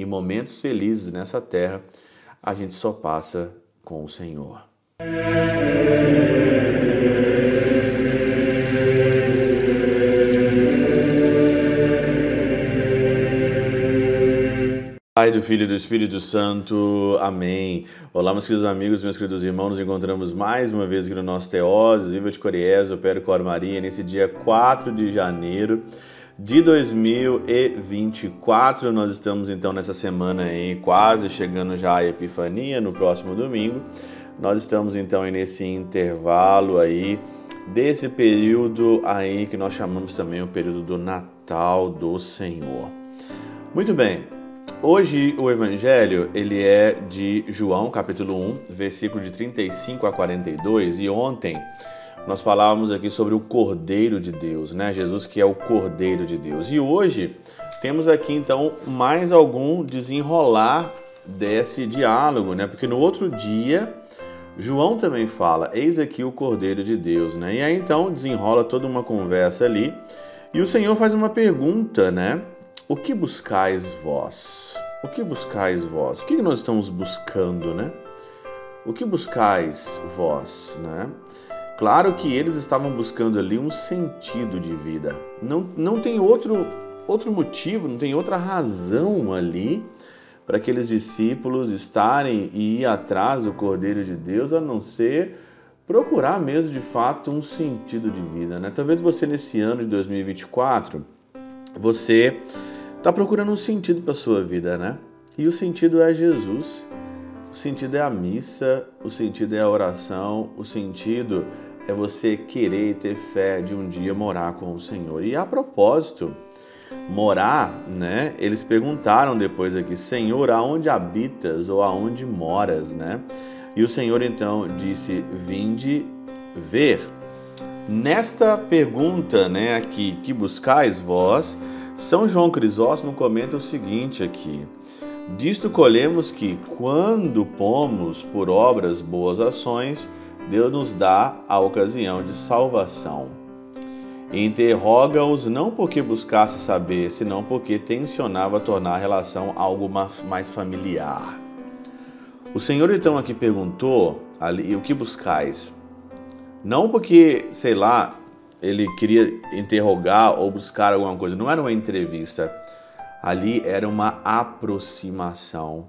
e momentos felizes nessa terra a gente só passa com o Senhor. Pai do Filho e do Espírito Santo. Amém. Olá, meus queridos amigos, meus queridos irmãos. Nos encontramos mais uma vez aqui no nosso Teoses, Viva de Coriés, Opero Cor Maria, nesse dia 4 de janeiro de 2024. Nós estamos então nessa semana aí, quase chegando já à Epifania, no próximo domingo. Nós estamos então nesse intervalo aí, desse período aí que nós chamamos também o período do Natal do Senhor. Muito bem. Hoje o evangelho, ele é de João, capítulo 1, versículo de 35 a 42, e ontem nós falávamos aqui sobre o Cordeiro de Deus, né? Jesus que é o Cordeiro de Deus. E hoje temos aqui então mais algum desenrolar desse diálogo, né? Porque no outro dia João também fala: "Eis aqui o Cordeiro de Deus", né? E aí então desenrola toda uma conversa ali, e o Senhor faz uma pergunta, né? O que buscais vós? O que buscais vós? O que nós estamos buscando, né? O que buscais vós, né? Claro que eles estavam buscando ali um sentido de vida. Não, não tem outro, outro motivo, não tem outra razão ali para aqueles discípulos estarem e ir atrás do Cordeiro de Deus a não ser procurar mesmo de fato um sentido de vida, né? Talvez você nesse ano de 2024 você está procurando um sentido para a sua vida, né? E o sentido é Jesus, o sentido é a missa, o sentido é a oração, o sentido é você querer ter fé de um dia morar com o Senhor. E a propósito, morar, né? Eles perguntaram depois aqui, Senhor, aonde habitas ou aonde moras, né? E o Senhor então disse: Vinde ver. Nesta pergunta, né, aqui, que buscais vós, são João Crisóstomo comenta o seguinte aqui: Disto colhemos que, quando pomos por obras boas ações, Deus nos dá a ocasião de salvação. Interroga-os não porque buscasse saber, senão porque tensionava tornar a relação algo mais familiar. O Senhor então aqui perguntou ali, o que buscais? Não porque, sei lá, ele queria interrogar ou buscar alguma coisa. Não era uma entrevista. Ali era uma aproximação.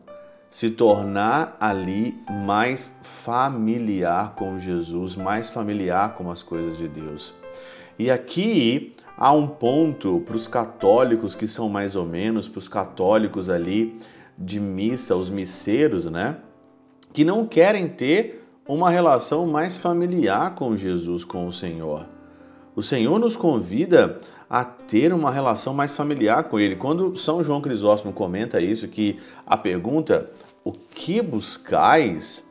Se tornar ali mais familiar com Jesus, mais familiar com as coisas de Deus. E aqui há um ponto para os católicos que são mais ou menos, para os católicos ali de missa, os misseiros, né? Que não querem ter uma relação mais familiar com Jesus, com o Senhor. O Senhor nos convida a ter uma relação mais familiar com Ele. Quando São João Crisóstomo comenta isso, que a pergunta, o que buscais?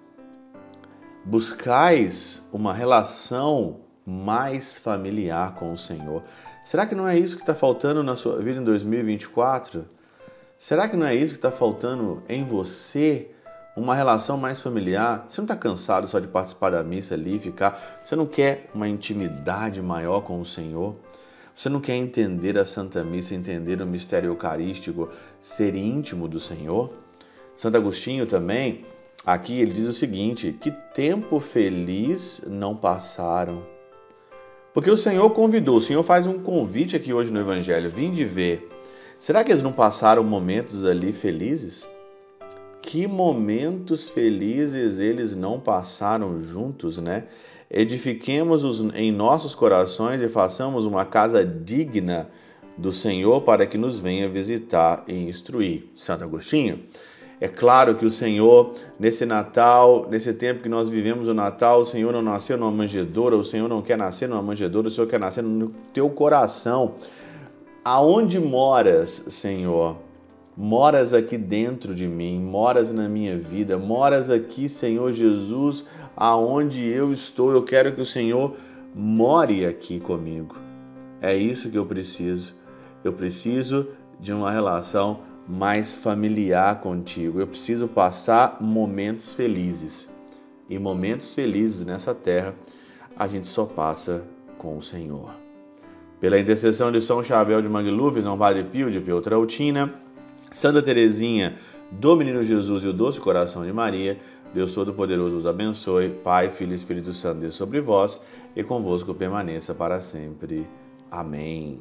Buscais uma relação mais familiar com o Senhor. Será que não é isso que está faltando na sua vida em 2024? Será que não é isso que está faltando em você? uma relação mais familiar. Você não está cansado só de participar da missa ali, ficar. Você não quer uma intimidade maior com o Senhor? Você não quer entender a Santa Missa, entender o mistério eucarístico, ser íntimo do Senhor? Santo Agostinho também, aqui ele diz o seguinte: que tempo feliz não passaram. Porque o Senhor convidou, o Senhor faz um convite aqui hoje no Evangelho, vim de ver. Será que eles não passaram momentos ali felizes? que momentos felizes eles não passaram juntos, né? Edifiquemos os, em nossos corações e façamos uma casa digna do Senhor para que nos venha visitar e instruir. Santo Agostinho. É claro que o Senhor, nesse Natal, nesse tempo que nós vivemos o Natal, o Senhor não nasceu numa manjedoura, o Senhor não quer nascer numa manjedoura, o Senhor quer nascer no teu coração. Aonde moras, Senhor? Moras aqui dentro de mim, moras na minha vida, moras aqui, Senhor Jesus, aonde eu estou. Eu quero que o Senhor more aqui comigo. É isso que eu preciso. Eu preciso de uma relação mais familiar contigo. Eu preciso passar momentos felizes. E momentos felizes nessa terra a gente só passa com o Senhor. Pela intercessão de São Chabel de Mangluf, São Padre Pio de Pietrautina, Santa Teresinha do Menino Jesus e o Doce Coração de Maria, Deus Todo-Poderoso os abençoe, Pai, Filho e Espírito Santo, Deus sobre vós e convosco permaneça para sempre. Amém.